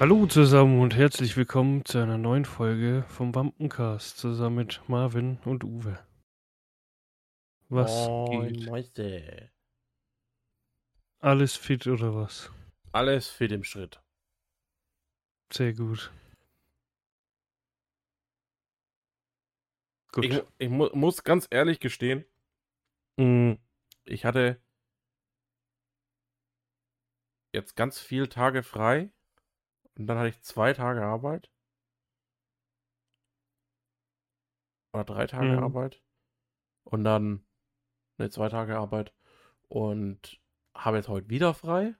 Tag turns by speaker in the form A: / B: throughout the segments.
A: Hallo zusammen und herzlich willkommen zu einer neuen Folge vom Wampencast zusammen mit Marvin und Uwe. Was
B: Moin,
A: geht?
B: Mäuse.
A: Alles fit oder was?
B: Alles fit im Schritt.
A: Sehr gut. Gut.
B: Ich, ich mu muss ganz ehrlich gestehen, mh, ich hatte jetzt ganz viele Tage frei und dann hatte ich zwei Tage Arbeit. Oder drei Tage
A: Mhm.
B: Arbeit. Und dann, ne, zwei Tage Arbeit. Und habe jetzt heute wieder frei.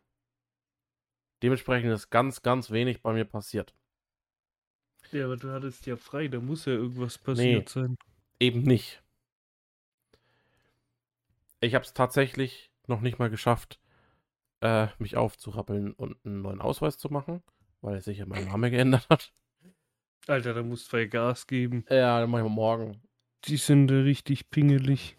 B: Dementsprechend ist ganz, ganz wenig bei mir passiert.
A: ja, aber du hattest ja frei, da muss ja irgendwas passiert sein.
B: Eben nicht. Ich habe es tatsächlich noch nicht mal geschafft, äh, mich aufzurappeln und einen neuen Ausweis zu machen, weil sich ja mein Name geändert hat.
A: Alter, da musst du ja Gas geben.
B: Ja, dann mache ich mal morgen.
A: Die sind richtig pingelig.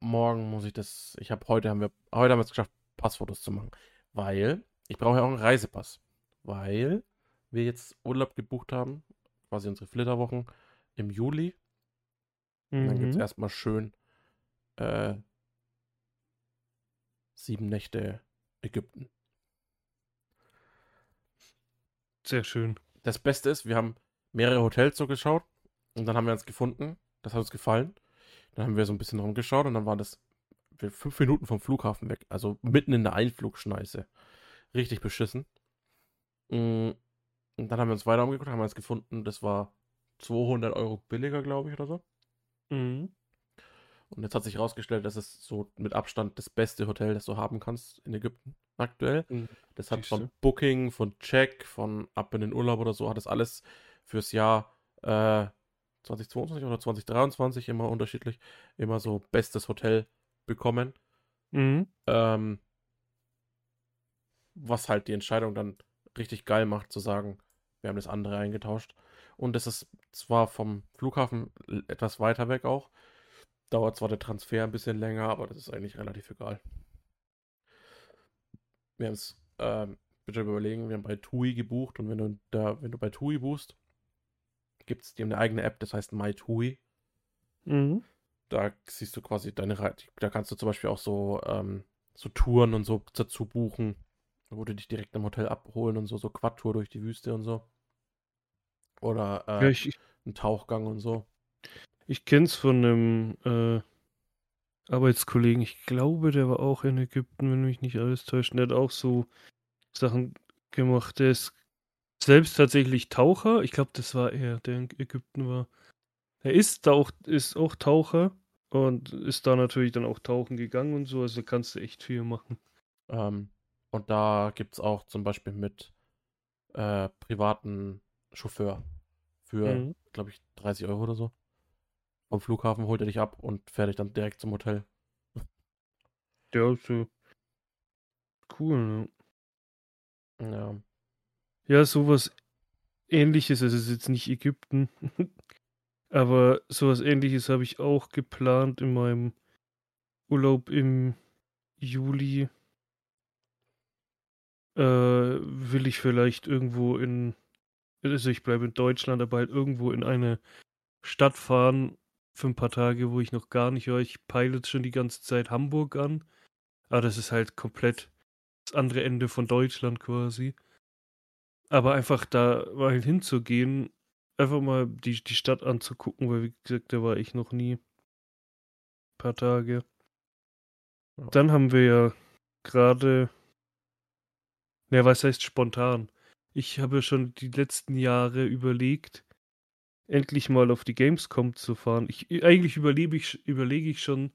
B: Morgen muss ich das. Ich habe heute haben wir heute haben wir es geschafft, Passfotos zu machen, weil ich brauche ja auch einen Reisepass, weil wir jetzt Urlaub gebucht haben, quasi unsere Flitterwochen im Juli. Und dann gibt es
A: Mhm.
B: erstmal schön äh, sieben Nächte Ägypten.
A: Sehr schön.
B: Das Beste ist, wir haben mehrere Hotels so geschaut und dann haben wir uns gefunden. Das hat uns gefallen. Dann haben wir so ein bisschen rumgeschaut und dann war das fünf Minuten vom Flughafen weg. Also mitten in der Einflugschneise. Richtig beschissen. Mm, Und dann haben wir uns weiter umgeguckt, haben wir uns gefunden. Das war 200 Euro billiger, glaube ich, oder so.
A: Mhm.
B: Und jetzt hat sich herausgestellt, dass es so mit Abstand das beste Hotel, das du haben kannst in Ägypten aktuell.
A: Mhm.
B: Das hat von Booking, von Check, von ab in den Urlaub oder so, hat das alles fürs Jahr äh, 2022 oder 2023 immer unterschiedlich, immer so bestes Hotel bekommen.
A: Mhm.
B: Ähm, was halt die Entscheidung dann richtig geil macht, zu sagen, wir haben das andere eingetauscht. Und es ist zwar vom Flughafen etwas weiter weg auch, dauert zwar der Transfer ein bisschen länger, aber das ist eigentlich relativ egal. Wir haben es, ähm, bitte überlegen, wir haben bei TUI gebucht und wenn du da, wenn du bei TUI buchst, gibt es die haben eine eigene App, das heißt MyTUI.
A: Mhm.
B: Da siehst du quasi deine Reise. Da kannst du zum Beispiel auch so, ähm, so Touren und so dazu buchen, wo die dich direkt im Hotel abholen und so, so Quad-Tour durch die Wüste und so. Oder
A: Ja,
B: äh,
A: ich, ich,
B: ein Tauchgang und so.
A: Ich kenn's von einem äh, Arbeitskollegen. Ich glaube, der war auch in Ägypten, wenn mich nicht alles täuscht. Der hat auch so Sachen gemacht. Der ist selbst tatsächlich Taucher. Ich glaube, das war er, der in Ägypten war. Er ist, da auch, ist auch Taucher und ist da natürlich dann auch tauchen gegangen und so. Also kannst du echt viel machen.
B: Ähm, und da gibt es auch zum Beispiel mit äh, privaten Chauffeur für,
A: Mhm.
B: glaube ich, 30 Euro oder so. Vom Flughafen holt er dich ab und fährt dich dann direkt zum Hotel.
A: Ja, so cool. Ne?
B: Ja.
A: Ja, sowas ähnliches, also es ist jetzt nicht Ägypten, aber sowas ähnliches habe ich auch geplant in meinem Urlaub im Juli. Äh, will ich vielleicht irgendwo in, also ich bleibe in Deutschland, aber halt irgendwo in eine Stadt fahren für ein paar Tage, wo ich noch gar nicht war. Ich peile jetzt schon die ganze Zeit Hamburg an, aber das ist halt komplett das andere Ende von Deutschland quasi. Aber einfach da mal hinzugehen, einfach mal die, die Stadt anzugucken, weil wie gesagt, da war ich noch nie. Ein paar Tage. Dann haben wir ja gerade. Ja, was heißt spontan? Ich habe ja schon die letzten Jahre überlegt, endlich mal auf die Gamescom zu fahren. Ich, eigentlich überlebe ich, überlege ich schon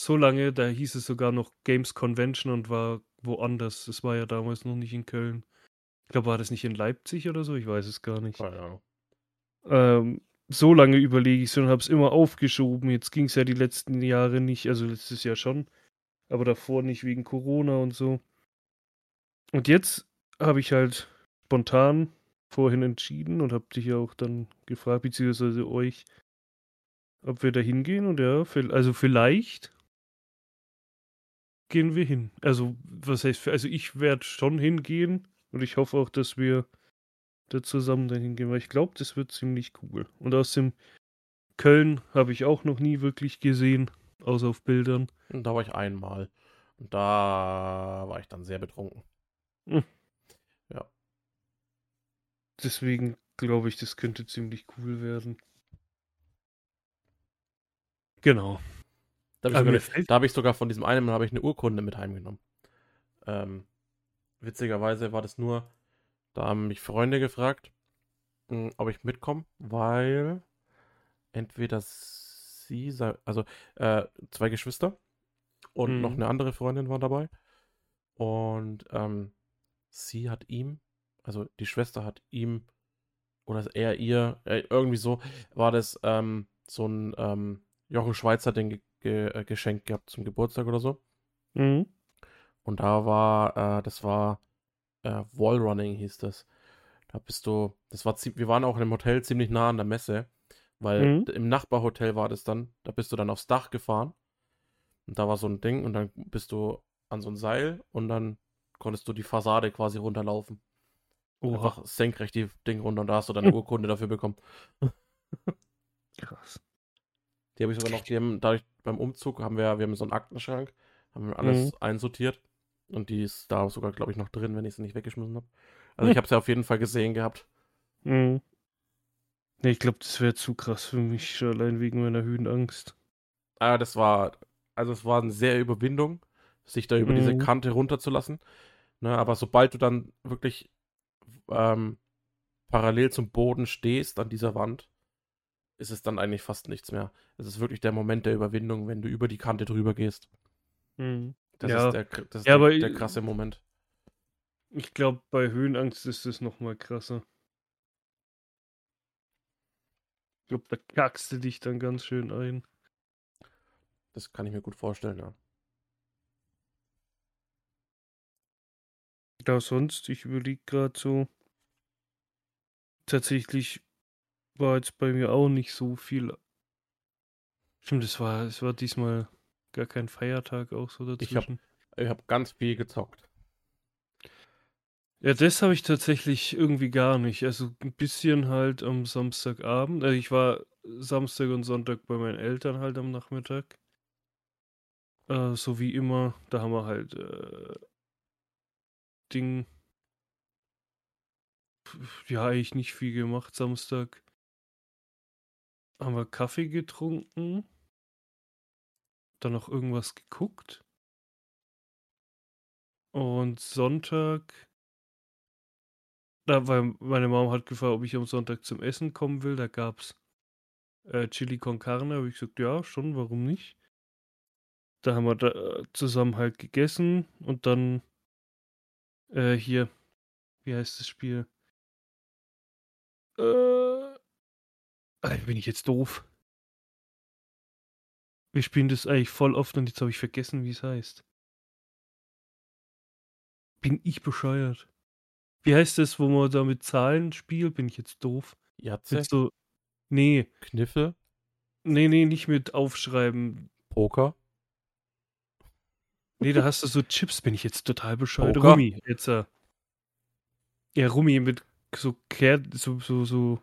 A: so lange, da hieß es sogar noch Games Convention und war woanders. Das war ja damals noch nicht in Köln. Ich glaube, war das nicht in Leipzig oder so? Ich weiß es gar nicht.
B: Keine Ahnung.
A: Ähm, so lange überlege ich es und habe es immer aufgeschoben. Jetzt ging es ja die letzten Jahre nicht, also letztes Jahr schon, aber davor nicht wegen Corona und so. Und jetzt habe ich halt spontan vorhin entschieden und habe dich ja auch dann gefragt, beziehungsweise euch, ob wir da hingehen. Und ja, also vielleicht gehen wir hin. Also, was heißt, also ich werde schon hingehen und ich hoffe auch, dass wir da zusammen dahin gehen, weil ich glaube, das wird ziemlich cool. Und aus dem Köln habe ich auch noch nie wirklich gesehen, außer auf Bildern.
B: Und da war ich einmal. Und da war ich dann sehr betrunken.
A: Hm. Deswegen glaube ich, das könnte ziemlich cool werden. Genau.
B: Da habe ich,
A: mir
B: eine- da hab ich sogar von diesem einen Mal habe ich eine Urkunde mit heimgenommen. Ähm, witzigerweise war das nur, da haben mich Freunde gefragt, mh, ob ich mitkomme, weil entweder sie, sei- also äh, zwei Geschwister und noch
A: Mhm.
B: eine andere Freundin waren dabei. Und ähm, sie hat ihm, also die Schwester hat ihm, oder er ihr, äh, irgendwie so, war das ähm, so ein ähm, Jochen Schweizer Ding ge ge äh, geschenkt gehabt zum Geburtstag oder so.
A: Mhm.
B: Und da war, äh, das war äh, Wallrunning hieß das. Da bist du, das war wir waren auch im Hotel ziemlich nah an der Messe, weil
A: Mhm.
B: im Nachbarhotel war das dann, da bist du dann aufs Dach gefahren und da war so ein Ding und dann bist du an so ein Seil und dann konntest du die Fassade quasi runterlaufen.
A: Oha,
B: Einfach senkrecht die Ding runter und da hast du deine. Urkunde dafür bekommen.
A: krass.
B: Die habe ich sogar noch, die haben, dadurch beim Umzug haben wir, wir haben so einen Aktenschrank, haben wir alles
A: Mhm.
B: einsortiert und die ist da sogar, glaube ich, noch drin, wenn ich sie nicht weggeschmissen habe. Also ich
A: Hm.
B: habe sie auf jeden Fall gesehen gehabt.
A: Mhm. Nee, ich glaube, das wäre zu krass für mich, allein wegen meiner Höhenangst.
B: Aber das war, also es war eine sehr Überwindung, sich da über diese
A: Mhm.
B: Kante runterzulassen. Ne, aber sobald du dann wirklich ähm, parallel zum Boden stehst an dieser Wand, ist es dann eigentlich fast nichts mehr. Es ist wirklich der Moment der Überwindung, wenn du über die Kante drüber gehst.
A: Mhm.
B: Das
A: Ja.
B: ist der, das ist
A: Ja,
B: der, der krasse Moment.
A: Ich glaube, bei Höhenangst ist es noch mal krasser. Ich glaube, da kackst du dich dann ganz schön ein.
B: Das kann ich mir gut vorstellen, ja.
A: Ja, sonst, ich überlege gerade so. Tatsächlich war jetzt bei mir auch nicht so viel. Stimmt, es war, es war diesmal gar kein Feiertag auch so
B: Ich hab-
A: dazwischen.
B: Ich habe ganz viel gezockt.
A: Ja, das habe ich tatsächlich irgendwie gar nicht. Also ein bisschen halt am Samstagabend. Also ich war Samstag und Sonntag bei meinen Eltern halt am Nachmittag. Äh, so wie immer. Da haben wir halt äh, Ding. Ja, eigentlich nicht viel gemacht. Samstag haben wir Kaffee getrunken. Dann noch irgendwas geguckt. Und Sonntag da, weil meine Mom hat gefragt, ob ich am Sonntag zum Essen kommen will. Da gab's äh, Chili con Carne. Habe ich gesagt, ja, schon, warum nicht? Da haben wir da äh, zusammen halt gegessen und dann äh, hier, wie heißt das Spiel? Äh, bin ich jetzt doof? Wir spielen das eigentlich voll oft und jetzt habe ich vergessen, wie es heißt. Bin ich bescheuert? Wie heißt das, wo man da mit Zahlen spielt? Bin ich jetzt doof?
B: Jatze,
A: so. Nee,
B: Kniffel,
A: nee, nee, nicht mit Aufschreiben.
B: Poker.
A: Nee, da hast du so Chips, bin ich jetzt total bescheuert.
B: Poker?
A: Rummi, jetzt. Äh. Ja, Rummi mit so Ker so, so, so.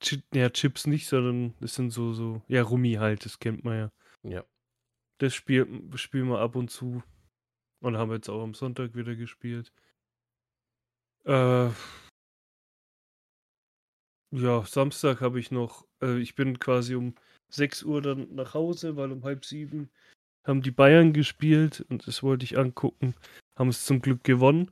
A: Chi ja, Chips nicht, sondern das sind so, so. Ja, Rummi halt, das kennt man ja.
B: Ja.
A: Das spielt, spielen wir ab und zu. Und haben jetzt auch am Sonntag wieder gespielt. Äh, ja, Samstag habe ich noch, äh, ich bin quasi um 6 Uhr dann nach Hause, weil um halb sieben haben die Bayern gespielt und das wollte ich angucken. Haben es zum Glück gewonnen.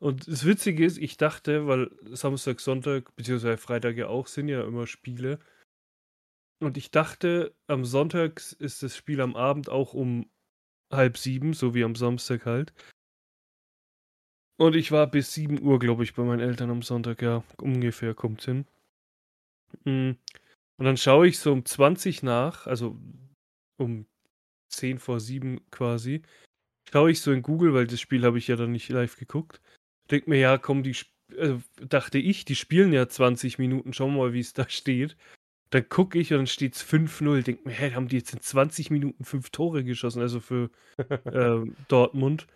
A: Und das Witzige ist, ich dachte, weil Samstag, Sonntag, beziehungsweise Freitag ja auch sind ja immer Spiele. Und ich dachte, am Sonntag ist das Spiel am Abend auch um halb sieben, so wie am Samstag halt. Und ich war bis 7 Uhr, glaube ich, bei meinen Eltern am Sonntag, ja, ungefähr kommt hin. Mm. Und dann schaue ich so um 20 nach, also um 10 vor 7 quasi, schaue ich so in Google, weil das Spiel habe ich ja dann nicht live geguckt. Denk mir, ja, komm, die, äh, dachte ich, die spielen ja 20 Minuten, schau mal, wie es da steht. Dann gucke ich und dann steht es 5-0. Denk mir, hä, haben die jetzt in 20 Minuten fünf Tore geschossen, also für ähm, Dortmund.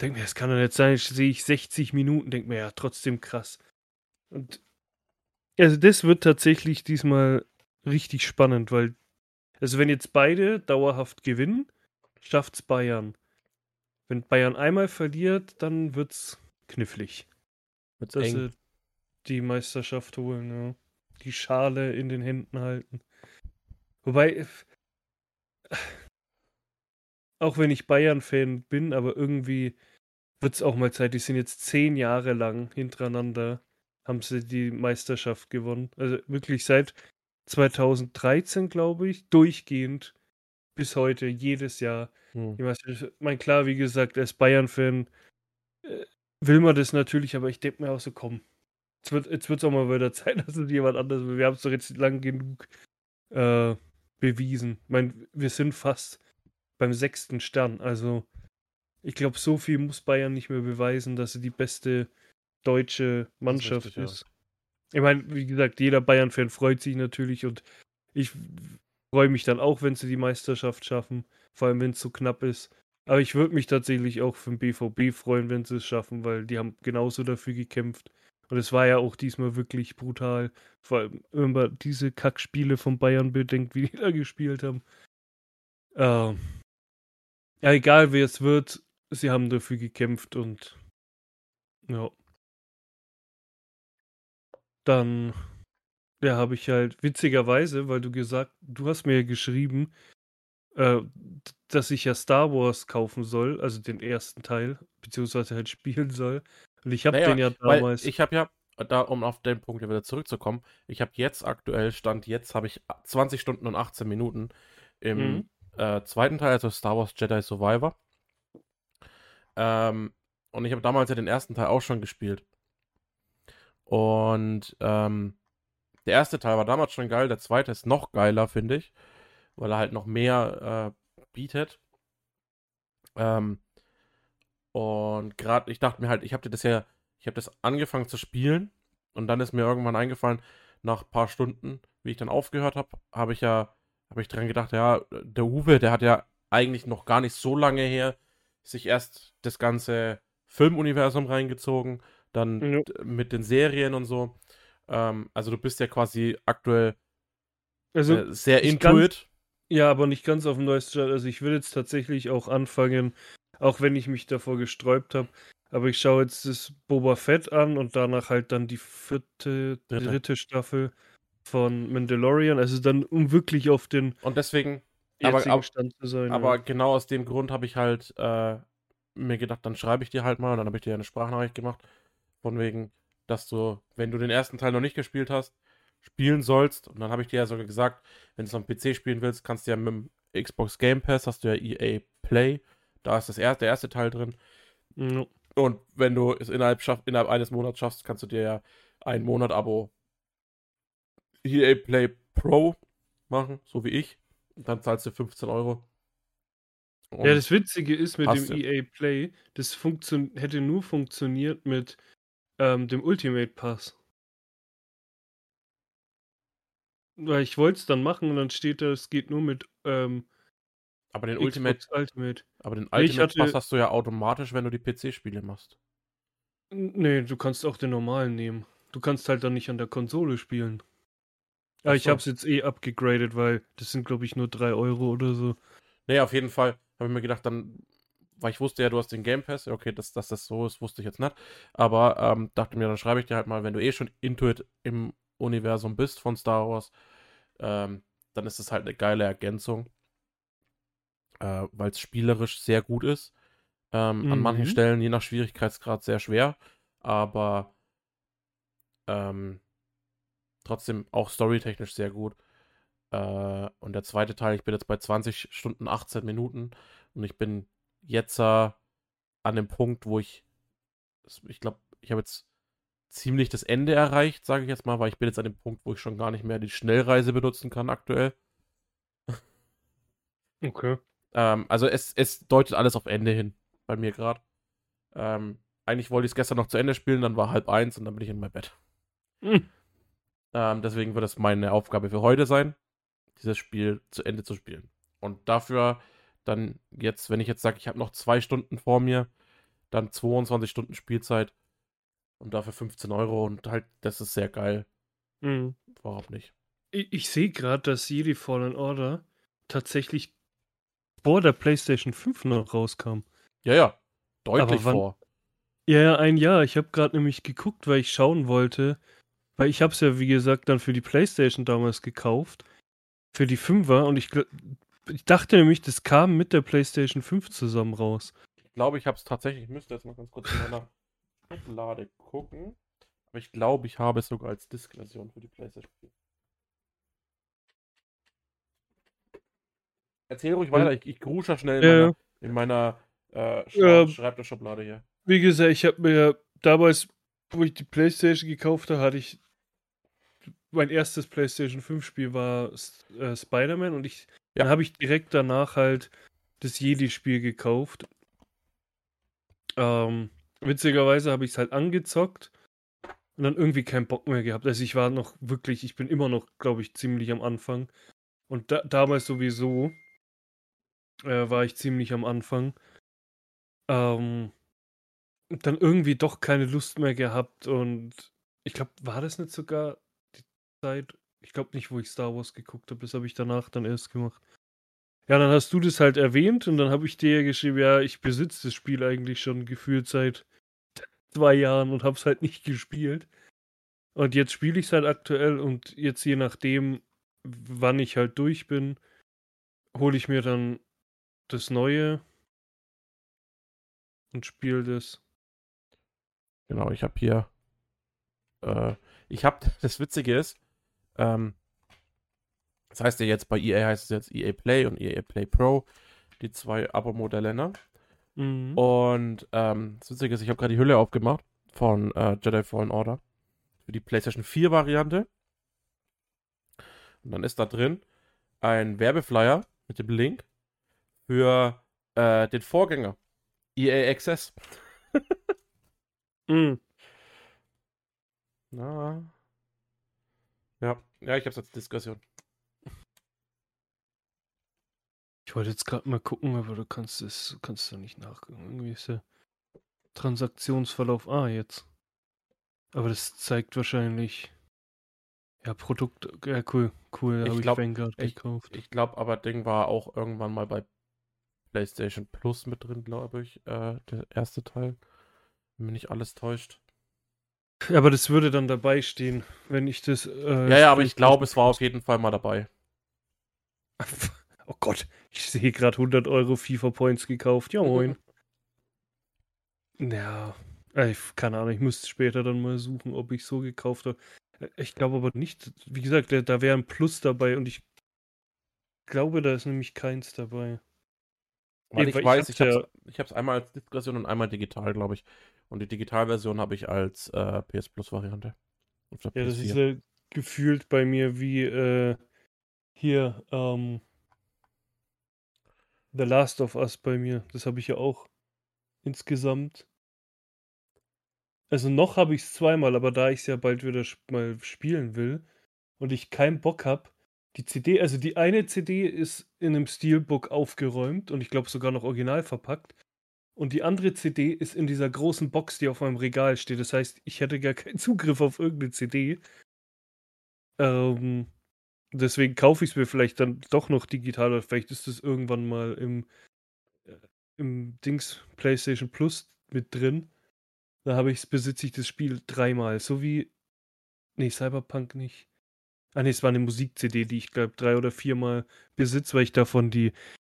A: Denk mir, das kann doch nicht sein. Sehe ich 60 Minuten, denk mir, ja, trotzdem krass. Und also das wird tatsächlich diesmal richtig spannend, weil, also wenn jetzt beide dauerhaft gewinnen, schafft's Bayern. Wenn Bayern einmal verliert, dann wird's knifflig.
B: Wird's
A: Dass
B: eng.
A: sie die Meisterschaft holen, ja. Die Schale in den Händen halten. Wobei, auch wenn ich Bayern-Fan bin, aber irgendwie wird's auch mal Zeit. Die sind jetzt zehn Jahre lang hintereinander, haben sie die Meisterschaft gewonnen. Also wirklich seit 2013, glaube ich, durchgehend bis heute, jedes Jahr.
B: Hm.
A: Die Meisterschaft. Mein klar, wie gesagt, als Bayern-Fan will man das natürlich, aber ich denke mir auch so, komm, jetzt wird es wird's auch mal wieder Zeit, dass es jemand anderes will. Wir haben es doch jetzt lang genug äh, bewiesen. Ich meine, wir sind fast beim sechsten Stern. Also, ich glaube, so viel muss Bayern nicht mehr beweisen, dass sie die beste deutsche Mannschaft
B: richtig, ja.
A: ist. Ich meine, wie gesagt, jeder Bayern-Fan freut sich natürlich und ich freue mich dann auch, wenn sie die Meisterschaft schaffen, vor allem wenn es so knapp ist. Aber ich würde mich tatsächlich auch für den BVB freuen, wenn sie es schaffen, weil die haben genauso dafür gekämpft. Und es war ja auch diesmal wirklich brutal. Vor allem, wenn man diese Kackspiele von Bayern bedenkt, wie die da gespielt haben. Ähm, ja, egal wer es wird, sie haben dafür gekämpft und ja. Dann, ja, habe ich halt witzigerweise, weil du gesagt, du hast mir ja geschrieben, äh, dass ich ja Star Wars kaufen soll, also den ersten Teil, beziehungsweise halt spielen soll. Und ich habe
B: Naja,
A: den ja damals.
B: ich habe ja, da um auf den Punkt wieder zurückzukommen, ich habe jetzt aktuell, Stand jetzt, habe ich 20 Stunden und 18 Minuten im
A: Mhm.
B: äh, zweiten Teil, also Star Wars Jedi Survivor. Ähm, und ich habe damals ja den ersten Teil auch schon gespielt. Und ähm, der erste Teil war damals schon geil, der zweite ist noch geiler, finde ich, weil er halt noch mehr äh, bietet. Ähm, und gerade, ich dachte mir halt, ich habe dir das ja, ich habe das angefangen zu spielen und dann ist mir irgendwann eingefallen, nach ein paar Stunden, wie ich dann aufgehört habe, habe ich ja, habe ich dran gedacht, ja, der Uwe, der hat ja eigentlich noch gar nicht so lange her sich erst das ganze Filmuniversum reingezogen, dann
A: Ja.
B: mit den Serien und so. Ähm, also du bist ja quasi aktuell
A: Also,
B: äh, sehr
A: ich
B: into
A: kann-
B: it.
A: Ja, aber nicht ganz auf dem neuesten Stand. Also ich will jetzt tatsächlich auch anfangen, auch wenn ich mich davor gesträubt habe. Aber ich schaue jetzt das Boba Fett an und danach halt dann die vierte,
B: Dritte.
A: dritte Staffel von Mandalorian. Also dann, um wirklich auf den
B: Und deswegen, Aber- aber-
A: Stand zu sein.
B: aber
A: ja.
B: genau aus dem Grund habe ich halt äh, mir gedacht, dann schreibe ich dir halt mal und dann habe ich dir eine Sprachnachricht gemacht. Von wegen, dass du, wenn du den ersten Teil noch nicht gespielt hast, spielen sollst. Und dann habe ich dir ja sogar gesagt, wenn du es am PC spielen willst, kannst du ja mit dem Xbox Game Pass, hast du ja EA Play. Da ist das erste, der erste Teil drin.
A: Ja.
B: Und wenn du es innerhalb, schaff, innerhalb eines Monats schaffst, kannst du dir ja ein Monat Abo EA Play Pro machen, so wie ich. Und dann zahlst du 15 Euro. Und
A: Ja, das Witzige ist mit dem
B: du.
A: EA Play, das hätte nur funktioniert mit ähm, dem Ultimate Pass. Weil ich wollte es dann machen und dann steht da, es geht nur mit ähm,
B: aber den Ultimate,
A: Ultimate.
B: aber den
A: ich
B: Ultimate
A: hatte-
B: Pass hast du ja automatisch, wenn du die PC-Spiele machst.
A: Nee, du kannst auch den normalen nehmen. Du kannst halt dann nicht an der Konsole spielen. Ja, ich
B: so.
A: hab's jetzt eh abgegradet, weil das sind, glaube ich, nur 3 Euro oder so.
B: Nee, auf jeden Fall habe ich mir gedacht, dann, weil ich wusste ja, du hast den Game Pass, ja, okay, dass, dass das so ist, wusste ich jetzt nicht. Aber ähm, dachte mir, dann schreibe ich dir halt mal, wenn du eh schon Intuit im Universum bist von Star Wars, ähm, dann ist es halt eine geile Ergänzung, äh, weil es spielerisch sehr gut ist. Ähm, An manchen
A: Mhm.
B: Stellen, je nach Schwierigkeitsgrad, sehr schwer, aber ähm, trotzdem auch storytechnisch sehr gut. Äh, und der zweite Teil, ich bin jetzt bei 20 Stunden 18 Minuten und ich bin jetzt äh, an dem Punkt, wo ich, ich glaube, ich habe jetzt ziemlich das Ende erreicht, sage ich jetzt mal, weil ich bin jetzt an dem Punkt, wo ich schon gar nicht mehr die Schnellreise benutzen kann aktuell.
A: Okay.
B: Ähm, also es, es deutet alles auf Ende hin, bei mir gerade. Ähm, eigentlich wollte ich es gestern noch zu Ende spielen, dann war halb eins und dann bin ich in mein Bett.
A: Hm.
B: Ähm, deswegen wird es meine Aufgabe für heute sein, dieses Spiel zu Ende zu spielen. Und dafür dann jetzt, wenn ich jetzt sage, ich habe noch zwei Stunden vor mir, dann 22 Stunden Spielzeit, Und dafür 15 Euro und halt, das ist sehr geil.
A: Mhm.
B: Warum nicht?
A: Ich, ich sehe gerade, dass Jedi Fallen Order tatsächlich vor der PlayStation 5 noch rauskam.
B: Ja, ja. Deutlich
A: wann-
B: vor.
A: Ja, ja, ein Jahr. Ich habe gerade nämlich geguckt, weil ich schauen wollte. Weil ich habe es ja, wie gesagt, dann für die PlayStation damals gekauft. Für die 5er. Und ich, ich dachte nämlich, das kam mit der PlayStation 5 zusammen raus.
B: Ich glaube, ich habe es tatsächlich, ich müsste jetzt mal ganz kurz in Schublade gucken. Aber ich glaube, ich habe es sogar als Disk-Version für die PlayStation 4. Erzähl ruhig weiter, ich, ich grusche schnell in
A: Ja,
B: meiner, in meiner äh, Schra
A: Ja.
B: Schreibtischschublade hier.
A: Wie gesagt, ich habe mir damals, wo ich die PlayStation gekauft habe, hatte ich. Mein erstes PlayStation 5 Spiel war äh, Spider-Man und ich.
B: Ja.
A: Dann habe ich direkt danach halt das Jedi-Spiel gekauft. Ähm, witzigerweise habe ich es halt angezockt und dann irgendwie keinen Bock mehr gehabt. Also ich war noch wirklich, ich bin immer noch, glaube ich, ziemlich am Anfang. Und da, damals sowieso äh, war ich ziemlich am Anfang. Ähm, dann irgendwie doch keine Lust mehr gehabt und ich glaube, war das nicht sogar die Zeit? Ich glaube nicht, wo ich Star Wars geguckt habe, das habe ich danach dann erst gemacht. Ja, dann hast du das halt erwähnt und dann habe ich dir geschrieben, ja, ich besitze das Spiel eigentlich schon gefühlt seit zwei Jahren und habe es halt nicht gespielt. Und jetzt spiele ich es halt aktuell und jetzt je nachdem, wann ich halt durch bin, hole ich mir dann das Neue und spiele das.
B: Genau, ich habe hier. Äh, ich habe, das Witzige ist, ähm, das heißt ja jetzt bei EA heißt es jetzt EA Play und EA Play Pro, die zwei Abo-Modelle, ne?
A: Mhm.
B: Und ähm, das Witzige ist, ich habe gerade die Hülle aufgemacht von äh, Jedi Fallen Order für die PlayStation 4 Variante. Und dann ist da drin ein Werbeflyer mit dem Link für äh, den Vorgänger EA Access.
A: Mhm.
B: Na. Ja, ja, ich hab's als Diskussion.
A: Ich wollte jetzt gerade mal gucken, aber du kannst es kannst du nicht nachgucken. Irgendwie ist der Transaktionsverlauf A jetzt. Aber das zeigt wahrscheinlich ja Produkt. Ja cool, cool.
B: Ich
A: Habe ich
B: glaub,
A: Vanguard
B: ich-
A: gekauft.
B: Ich glaube aber, Ding war auch irgendwann mal bei PlayStation Plus mit drin, glaube ich. Äh, der erste Teil. Wenn mich nicht alles täuscht.
A: Ja, aber das würde dann dabei stehen, wenn ich das. Äh,
B: Ja, ja, aber ich glaube, es war auf jeden Fall mal dabei.
A: Oh Gott, ich sehe gerade 100 Euro FIFA Points gekauft. Ja moin. Ja, äh, ich- keine Ahnung, ich müsste später dann mal suchen, ob ich so gekauft habe. Äh, Ich glaube aber nicht, wie gesagt, da, wäre ein Plus dabei und ich glaube, da ist nämlich keins dabei.
B: Weil ich
A: ich
B: weiß, ich habe es einmal als Disk-Version und einmal digital, glaube ich. Und die Digitalversion habe ich als äh, PS Plus-Variante. Auf der
A: Ja, das ist
B: PS4.
A: ja gefühlt bei mir wie äh, hier, ähm, The Last of Us bei mir. Das habe ich ja auch insgesamt. Also noch habe ich es zweimal, aber da ich es ja bald wieder mal spielen will und ich keinen Bock habe, die CD, also die eine CD ist in einem Steelbook aufgeräumt und ich glaube sogar noch original verpackt. Und die andere CD ist in dieser großen Box, die auf meinem Regal steht. Das heißt, ich hätte gar keinen Zugriff auf irgendeine CD. Ähm, deswegen kaufe ich es mir vielleicht dann doch noch digital oder vielleicht ist es irgendwann mal im, äh, im Dings PlayStation Plus mit drin. Da habe ich besitze ich das Spiel dreimal. So wie. Nee, Cyberpunk nicht. Ah, nee, es war eine Musik-CD, die ich glaube drei oder viermal besitze, weil ich davon die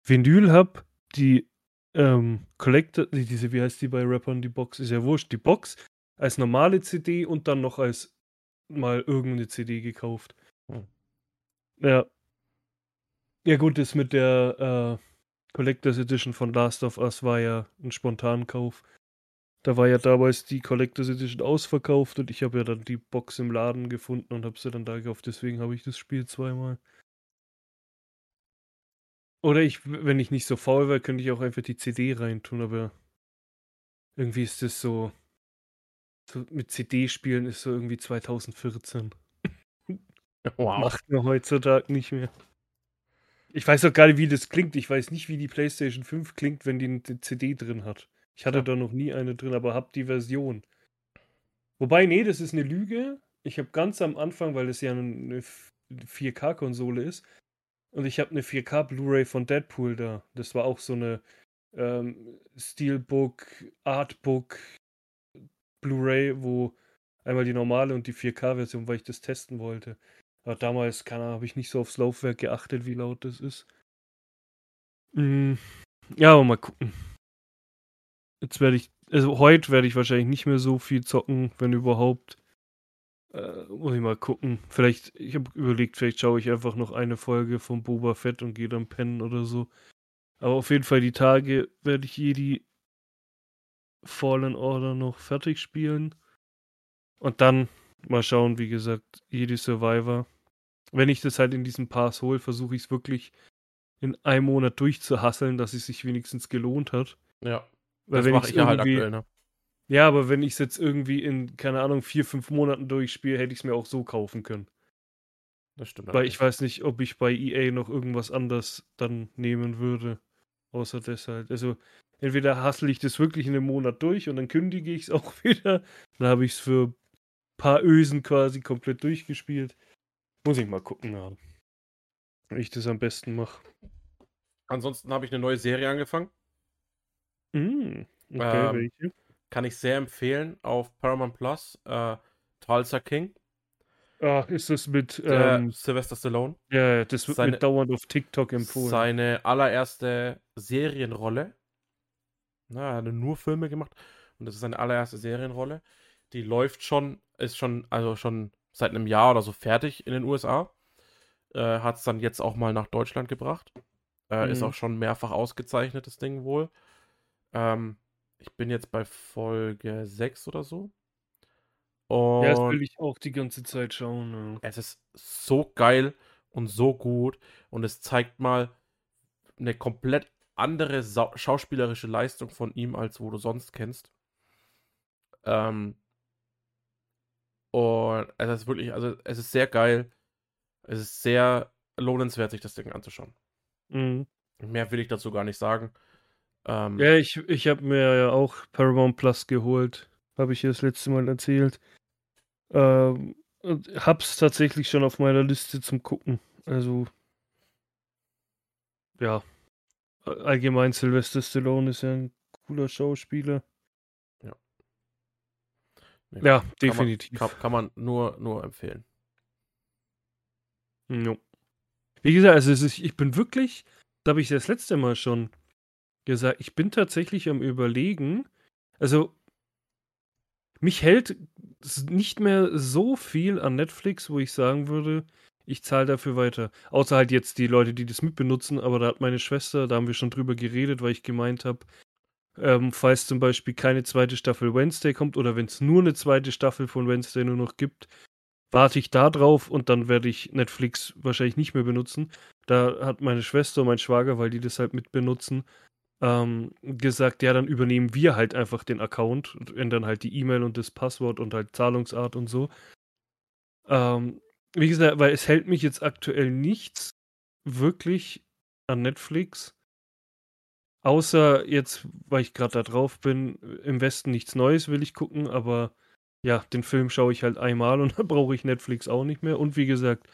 A: Vinyl habe, die ähm, Collector, die- diese, wie heißt die bei Rappern, die Box, ist ja wurscht, die Box als normale CD und dann noch als mal irgendeine CD gekauft. Ja. Ja, gut, das mit der äh, Collectors Edition von Last of Us war ja ein Spontankauf. Da war ja damals die Collectors Edition ausverkauft und ich habe ja dann die Box im Laden gefunden und habe sie dann da gekauft. Deswegen habe ich das Spiel zweimal. Oder ich, wenn ich nicht so faul wäre, könnte ich auch einfach die CD reintun, aber irgendwie ist das so, so mit CD-Spielen ist so irgendwie 2014.
B: Wow.
A: Macht man heutzutage nicht mehr. Ich weiß auch gar nicht, wie das klingt. Ich weiß nicht, wie die PlayStation 5 klingt, wenn die eine CD drin hat. Ich hatte
B: Ja.
A: da noch nie eine drin, aber hab die Version. Wobei, nee, das ist eine Lüge. Ich habe ganz am Anfang, weil es ja eine 4K-Konsole ist, und ich habe eine 4K Blu-ray von Deadpool da. Das war auch so eine ähm, Steelbook, Artbook Blu-ray, wo einmal die normale und die 4K-Version, weil ich das testen wollte. Aber damals, keine Ahnung, habe ich nicht so aufs Laufwerk geachtet, wie laut das ist. Mm, ja, aber mal gucken. Jetzt werde ich, also heute werde ich wahrscheinlich nicht mehr so viel zocken, wenn überhaupt. Äh, muss ich mal gucken. Vielleicht, ich habe überlegt, vielleicht schaue ich einfach noch eine Folge von Boba Fett und gehe dann pennen oder so. Aber auf jeden Fall die Tage werde ich Jedi Fallen Order noch fertig spielen. Und dann mal schauen, wie gesagt, Jedi Survivor. Wenn ich das halt in diesem Pass hole, versuche ich es wirklich in einem Monat durchzuhasseln, dass es sich wenigstens gelohnt hat.
B: Ja.
A: Weil
B: das mache ich ja halt aktuell, ne?
A: Ja, aber wenn ich es jetzt irgendwie in, keine Ahnung, vier, fünf Monaten durchspiele, hätte ich es mir auch so kaufen können.
B: Das stimmt.
A: Weil ich weiß nicht, ob ich bei EA noch irgendwas anders dann nehmen würde. Außer deshalb. Also, entweder hassle ich das wirklich in einem Monat durch und dann kündige ich es auch wieder. Dann habe ich es für ein paar Ösen quasi komplett durchgespielt. Muss ich mal gucken, ja. wie ich das am besten mache.
B: Ansonsten habe ich eine neue Serie angefangen.
A: Mm, okay,
B: Ähm,
A: welche?
B: Kann ich sehr empfehlen auf Paramount Plus. Äh, Tulsa King,
A: Ah, ist das mit, ähm,
B: Sylvester Stallone.
A: ja, das wird
B: seine-
A: mir dauernd auf TikTok empfohlen.
B: Seine allererste Serienrolle. Na, er hat nur Filme gemacht. Und das ist seine allererste Serienrolle. Die läuft schon, ist schon, also schon seit einem Jahr oder so fertig in den USA. Äh, hat es dann jetzt auch mal nach Deutschland gebracht. Äh, Ist
A: Mhm.
B: auch schon mehrfach ausgezeichnet, das Ding wohl. Ähm, ich bin jetzt bei Folge 6 oder so. Und
A: Ja, das will ich auch die ganze Zeit schauen. Ja.
B: es ist so geil und so gut und es zeigt mal eine komplett andere schauspielerische Leistung von ihm, als wo du sonst kennst. Ähm, und es ist wirklich, also es ist sehr geil. Es ist sehr lohnenswert, sich das Ding anzuschauen.
A: Mhm.
B: Mehr will ich dazu gar nicht sagen. Ähm,
A: Ja, ich, ich habe mir ja auch Paramount Plus geholt. Habe ich ja das letzte Mal erzählt. Ähm, hab's tatsächlich schon auf meiner Liste zum Gucken. Also, ja. Allgemein Sylvester Stallone ist ja ein cooler Schauspieler. Ja,
B: kann man-
A: definitiv.
B: Kann, kann man nur, nur empfehlen.
A: Jo. Wie gesagt, also ist, ich bin wirklich, da habe ich das letzte Mal schon gesagt, ich bin tatsächlich am Überlegen, also mich hält nicht mehr so viel an Netflix, wo ich sagen würde, ich zahle dafür weiter. Außer halt jetzt die Leute, die das mitbenutzen, aber da hat meine Schwester, da haben wir schon drüber geredet, weil ich gemeint habe, ähm, falls zum Beispiel keine zweite Staffel Wednesday kommt oder wenn es nur eine zweite Staffel von Wednesday nur noch gibt, warte ich da drauf und dann werde ich Netflix wahrscheinlich nicht mehr benutzen. Da hat meine Schwester und mein Schwager, weil die das halt mit benutzen, ähm, gesagt, ja, dann übernehmen wir halt einfach den Account und ändern halt die E-Mail und das Passwort und halt Zahlungsart und so. Ähm, wie gesagt, weil es hält mich jetzt aktuell nichts wirklich an Netflix. Außer jetzt, weil ich gerade da drauf bin, im Westen nichts Neues will ich gucken, aber ja, den Film schaue ich halt einmal und dann brauche ich Netflix auch nicht mehr. Und wie gesagt,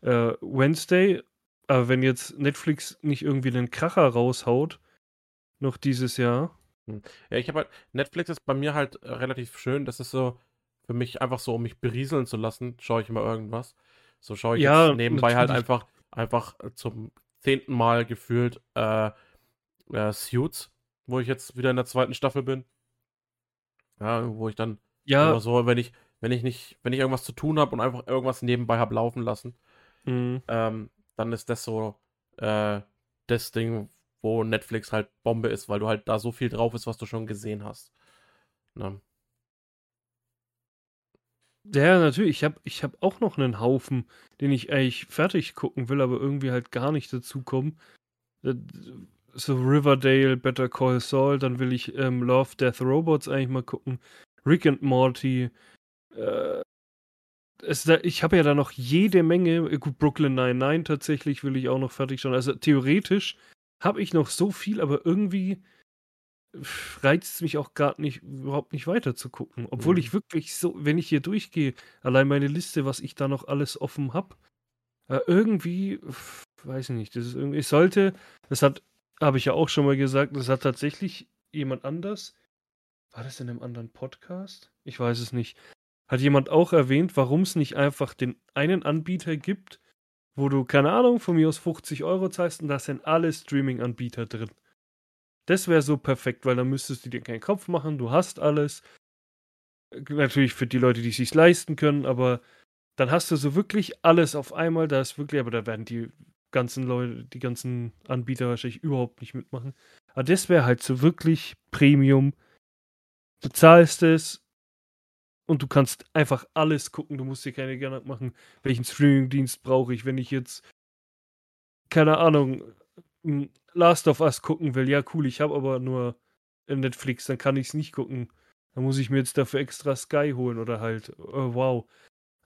A: äh, Wednesday, aber wenn jetzt Netflix nicht irgendwie einen Kracher raushaut, noch dieses Jahr,
B: Ja, ich habe halt, Netflix ist bei mir halt äh, relativ schön. Das ist so für mich einfach so, um mich berieseln zu lassen, schaue ich immer irgendwas. So schaue ich
A: Ja,
B: jetzt nebenbei halt
A: natürlich.
B: einfach, einfach äh, zum zehnten Mal gefühlt äh, äh, Suits, wo ich jetzt wieder in der zweiten Staffel bin. Ja, wo ich dann
A: ja,
B: immer so, wenn ich, wenn ich nicht, wenn ich irgendwas zu tun habe und einfach irgendwas nebenbei habe laufen lassen,
A: mh,
B: ähm, dann ist das so äh, das Ding, wo Netflix halt Bombe ist, weil du halt da so viel drauf ist, was du schon gesehen hast. Ne?
A: Ja, natürlich. Ich habe ich hab auch noch einen Haufen, den ich eigentlich fertig gucken will, aber irgendwie halt gar nicht dazu kommen. So Riverdale, Better Call Saul, dann will ich ähm, Love, Death, Robots eigentlich mal gucken. Rick and Morty. Äh, es, ich habe ja da noch jede Menge. äh, Gut, Brooklyn 99 tatsächlich will ich auch noch fertig schauen. Also theoretisch habe ich noch so viel, aber irgendwie reizt es mich auch gar nicht, überhaupt nicht weiter zu gucken. Obwohl
B: Mhm.
A: ich wirklich so, wenn ich hier durchgehe, allein meine Liste, was ich da noch alles offen habe, äh, irgendwie, weiß ich nicht, das ist irgendwie, ich sollte, das hat, habe ich ja auch schon mal gesagt, das hat tatsächlich jemand anders, war das in einem anderen Podcast? Ich weiß es nicht. Hat jemand auch erwähnt, warum es nicht einfach den einen Anbieter gibt, wo du, keine Ahnung, von mir aus 50 Euro zahlst und da sind alle Streaming-Anbieter drin. Das wäre so perfekt, weil dann müsstest du dir keinen Kopf machen, du hast alles. Natürlich für die Leute, die es sich leisten können, aber dann hast du so wirklich alles auf einmal. Da ist wirklich, aber da werden die ganzen Leute, die ganzen Anbieter wahrscheinlich überhaupt nicht mitmachen. Aber das wäre halt so wirklich Premium. Du zahlst es und du kannst einfach alles gucken. Du musst dir keine Gedanken machen, welchen Streamingdienst brauche ich, wenn ich jetzt, keine Ahnung, m, Last of Us gucken will. Ja, cool, ich habe aber nur Netflix, dann kann ich es nicht gucken. Dann muss ich mir jetzt dafür extra Sky holen oder halt, äh, wow.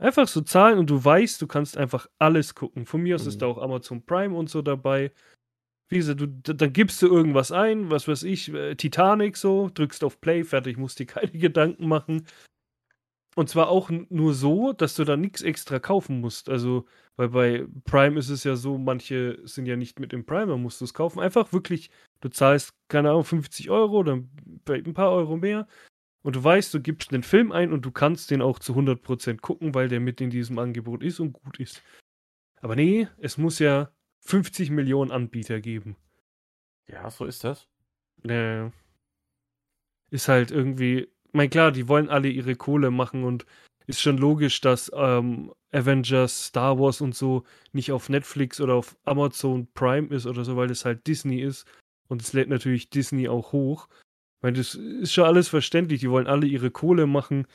A: Einfach so zahlen und du weißt, du kannst einfach alles gucken. Von mir aus ist
B: Mhm.
A: da auch Amazon Prime und so dabei. Wie gesagt, du, d- dann gibst du irgendwas ein, was weiß ich, äh, Titanic so, drückst auf Play, fertig, musst dir keine Gedanken machen. Und zwar auch nur so, dass du da nichts extra kaufen musst. Also, weil bei Prime ist es ja so, manche sind ja nicht mit im Prime, dann musst du es kaufen. Einfach wirklich, du zahlst, keine Ahnung, 50 Euro oder vielleicht ein paar Euro mehr. Und du weißt, du gibst den Film ein und du kannst den auch zu 100% gucken, weil der mit in diesem Angebot ist und gut ist. Aber nee, es muss ja 50 Millionen Anbieter geben.
B: Ja, so ist das.
A: Äh, ist halt irgendwie, mein klar, die wollen alle ihre Kohle machen und ist schon logisch, dass ähm, Avengers, Star Wars und so nicht auf Netflix oder auf Amazon Prime ist oder so, weil es halt Disney ist und es lädt natürlich Disney auch hoch. Weil das ist schon alles verständlich, die wollen alle ihre Kohle machen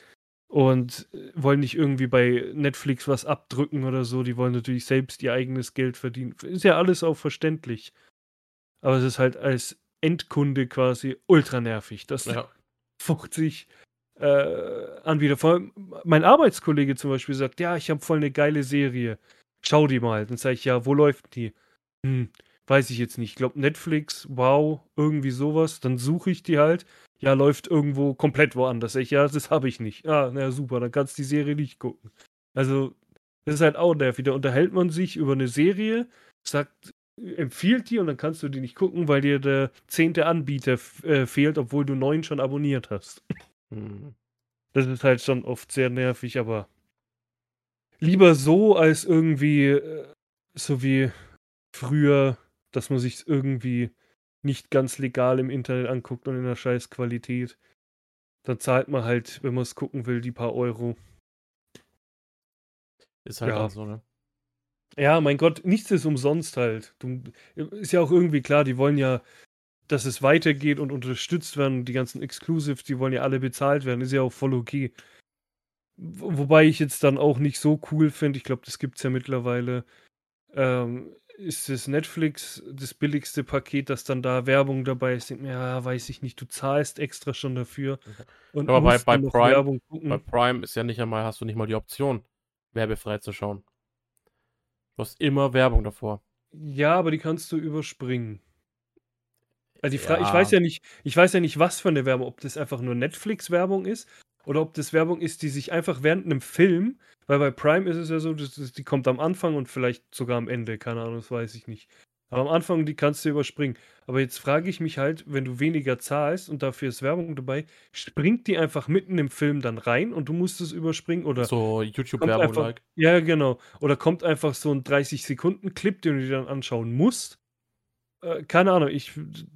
A: und äh, wollen nicht irgendwie bei Netflix was abdrücken oder so, die wollen natürlich selbst ihr eigenes Geld verdienen. Ist ja alles auch verständlich. Aber es ist halt als Endkunde quasi ultra nervig, dass
B: Ja.
A: 50 äh, Anbieter. Vor allem mein Arbeitskollege zum Beispiel sagt, ja, ich habe voll eine geile Serie. Schau die mal. Dann sage ich, ja, wo läuft die? Hm, weiß ich jetzt nicht. Ich glaube Netflix, wow, irgendwie sowas. Dann suche ich die halt. Ja, läuft irgendwo komplett woanders. Ich, ja, das habe ich nicht. Ah, na super, dann kannst du die Serie nicht gucken. Also, das ist halt auch nervig. Da unterhält man sich über eine Serie, sagt, empfiehlt die und dann kannst du die nicht gucken, weil dir der zehnte Anbieter äh, fehlt, obwohl du neun schon abonniert hast.
B: Mhm.
A: Das ist halt schon oft sehr nervig, aber lieber so als irgendwie äh, so wie früher, dass man sich irgendwie nicht ganz legal im Internet anguckt und in einer scheiß Qualität. Dann zahlt man halt, wenn man es gucken will, die paar Euro.
B: Ist halt
A: Ja.
B: so, ne?
A: Ja, mein Gott, nichts ist umsonst halt. Du, ist ja auch irgendwie klar, die wollen ja, dass es weitergeht und unterstützt werden. Die ganzen Exclusives, die wollen ja alle bezahlt werden. Ist ja auch voll okay. Wo- Wobei ich jetzt dann auch nicht so cool finde, ich glaube, das gibt es ja mittlerweile, ähm, ist das Netflix das billigste Paket, dass dann da Werbung dabei ist. Ja, weiß ich nicht, du zahlst extra schon dafür. Und
B: Aber bei- bei Prime-
A: Werbung gucken.
B: Bei Prime ist ja nicht einmal, hast du nicht mal die Option, werbefrei zu schauen. Du hast immer Werbung davor.
A: Ja, aber die kannst du überspringen. Also die Fra
B: Ja.
A: ich weiß ja nicht, ich weiß ja nicht, was für eine Werbung, ob das einfach nur Netflix-Werbung ist oder ob das Werbung ist, die sich einfach während einem Film, weil bei Prime ist es ja so, das die kommt am Anfang und vielleicht sogar am Ende, keine Ahnung, das weiß ich nicht. Aber am Anfang, die kannst du überspringen. Aber jetzt frage ich mich halt, wenn du weniger zahlst und dafür ist Werbung dabei, springt die einfach mitten im Film dann rein und du musst es überspringen oder
B: So
A: kommt
B: YouTube-Werbung
A: einfach,
B: like.
A: ja, genau. Oder kommt einfach so ein 30-Sekunden-Clip, den du dir dann anschauen musst. Äh, keine Ahnung, ich,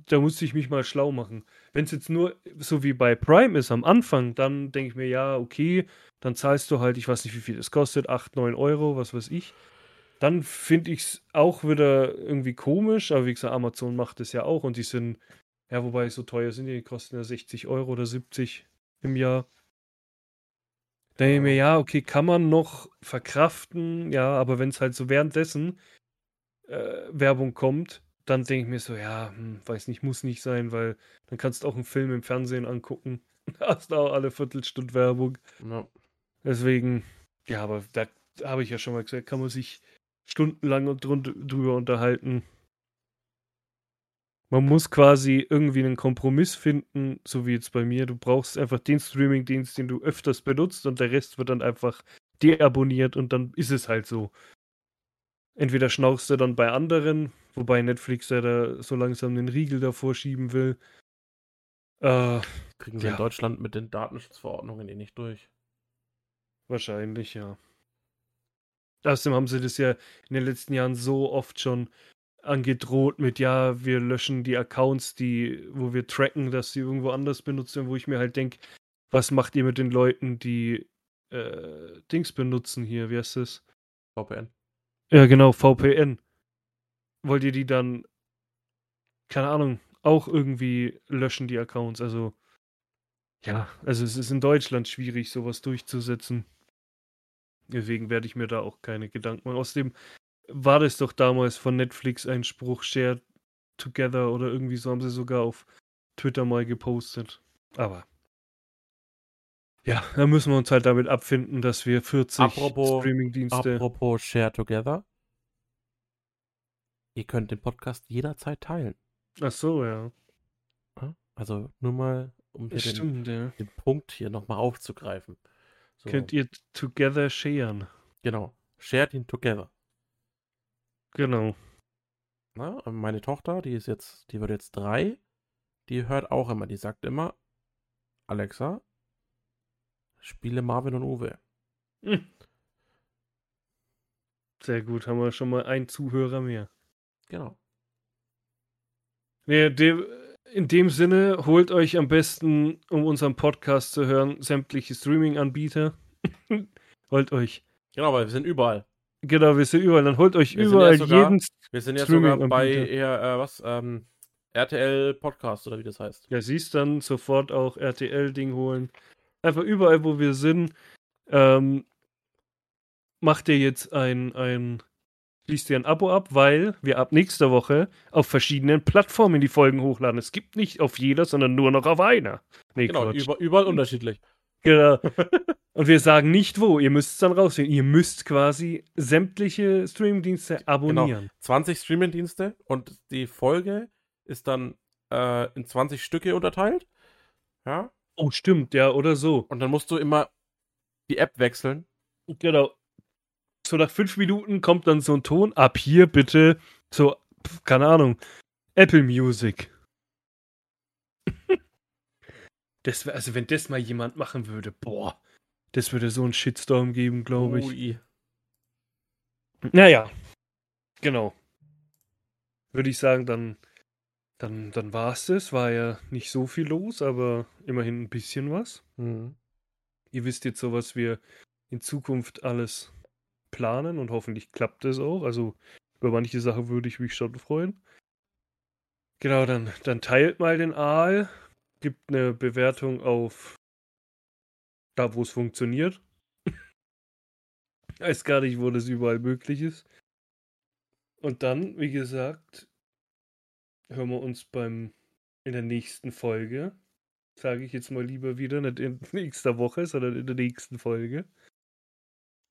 A: da musste ich mich mal schlau machen. Wenn es jetzt nur so wie bei Prime ist am Anfang, dann denke ich mir, ja, okay, dann zahlst du halt, ich weiß nicht, wie viel das kostet, 8, 9 Euro, was weiß ich. Dann finde ich es auch wieder irgendwie komisch, aber wie gesagt, Amazon macht es ja auch und die sind, ja, wobei so teuer sind die, die kosten ja 60 Euro oder 70 im Jahr. Da denke ich mir, ja, okay, kann man noch verkraften, ja, aber wenn es halt so währenddessen äh, Werbung kommt, dann denke ich mir so, ja, hm, weiß nicht, muss nicht sein, weil dann kannst du auch einen Film im Fernsehen angucken. Hast auch alle Viertelstunde Werbung.
B: Ja.
A: Deswegen, ja, aber da habe ich ja schon mal gesagt, kann man sich stundenlang und drüber unterhalten. Man muss quasi irgendwie einen Kompromiss finden, so wie jetzt bei mir. Du brauchst einfach den Streamingdienst, den du öfters benutzt und der Rest wird dann einfach deabonniert und dann ist es halt so. Entweder schnaufst du dann bei anderen, wobei Netflix ja da so langsam den Riegel davor schieben will. Äh,
B: Kriegen sie
A: Ja.
B: in Deutschland mit den Datenschutzverordnungen eh nicht durch.
A: wahrscheinlich, ja. Außerdem haben sie das ja in den letzten Jahren so oft schon angedroht mit, ja, wir löschen die Accounts, die, wo wir tracken, dass sie irgendwo anders benutzen, wo ich mir halt denke, was macht ihr mit den Leuten, die äh, Dings benutzen hier, wie heißt das?
B: VPN.
A: Ja, genau, VPN. Wollt ihr die dann, keine Ahnung, auch irgendwie löschen, die Accounts? Also, ja, also es ist in Deutschland schwierig, sowas durchzusetzen. Deswegen werde ich mir da auch keine Gedanken machen. Außerdem war das doch damals von Netflix ein Spruch, Share Together oder irgendwie so haben sie sogar auf Twitter mal gepostet. Aber ja, da müssen wir uns halt damit abfinden, dass wir 40
B: Apropos-
A: Streamingdienste.
B: Apropos Share Together. Ihr könnt den Podcast jederzeit teilen.
A: Ach so, ja.
B: Also nur mal, um den,
A: Stimmt, ja.
B: den Punkt hier nochmal aufzugreifen. So,
A: Könnt ihr together sharen.
B: Genau. Shared ihn together.
A: Genau.
B: Na, meine Tochter, die ist jetzt, die wird jetzt drei, die hört auch immer, die sagt immer, Alexa, spiele Marvin und Uwe.
A: Hm. Sehr gut, haben wir schon mal einen Zuhörer mehr.
B: Genau.
A: Nee, de, in dem Sinne, holt euch am besten, um unseren Podcast zu hören, sämtliche Streaming-Anbieter. holt euch.
B: Genau, weil wir sind überall.
A: Genau, wir sind überall. Dann holt euch
B: Wir sind ja
A: überall
B: sogar-
A: jeden.
B: Wir sind jetzt sogar bei eher, äh, was, ähm, RTL Podcast oder wie das heißt.
A: Ja, siehst dann sofort auch RTL-Ding holen. Einfach überall, wo wir sind. Ähm, macht ihr jetzt ein, ein, schließt ihr ein Abo ab, weil wir ab nächster Woche auf verschiedenen Plattformen die Folgen hochladen. Es gibt nicht auf jeder, sondern nur noch auf einer. Nee,
B: Genau, über, überall unterschiedlich.
A: Genau. Und wir sagen nicht wo, ihr müsst es dann rausfinden. Ihr müsst quasi sämtliche Streamingdienste abonnieren.
B: 20 Streaming-Dienste und die Folge ist dann äh, in 20 Stücke unterteilt. Ja.
A: Oh, stimmt, ja, oder so.
B: Und dann musst du immer die App wechseln.
A: Genau. So nach fünf Minuten kommt dann so ein Ton. Ab hier bitte so, keine Ahnung, Apple Music. das wär, also wenn das mal jemand machen würde, boah, das würde so einen Shitstorm geben, glaube ich.
B: Ui.
A: Naja, genau. Würde ich sagen, dann, dann, dann war es das. War ja nicht so viel los, aber immerhin ein bisschen was.
B: Mhm.
A: Ihr wisst jetzt so, was wir in Zukunft alles planen und hoffentlich klappt es auch. Also über manche Sachen würde ich mich schon freuen. Genau, dann, dann teilt mal den Aal, gibt eine Bewertung auf da, wo es funktioniert. Weiß gar nicht, wo das überall möglich ist. Und dann, wie gesagt, hören wir uns beim in der nächsten Folge. Sage ich jetzt mal lieber wieder, nicht in nächster Woche, sondern in der nächsten Folge.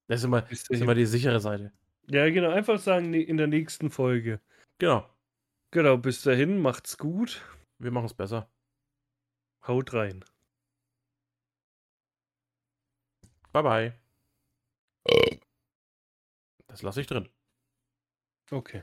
B: Das ist immer, das ist immer die sichere Seite.
A: Ja, genau, einfach sagen in der nächsten Folge.
B: Genau.
A: Genau, bis dahin, macht's gut,
B: Wir machen es besser.
A: haut rein.
B: Bye bye. Das lasse ich drin.
A: Okay.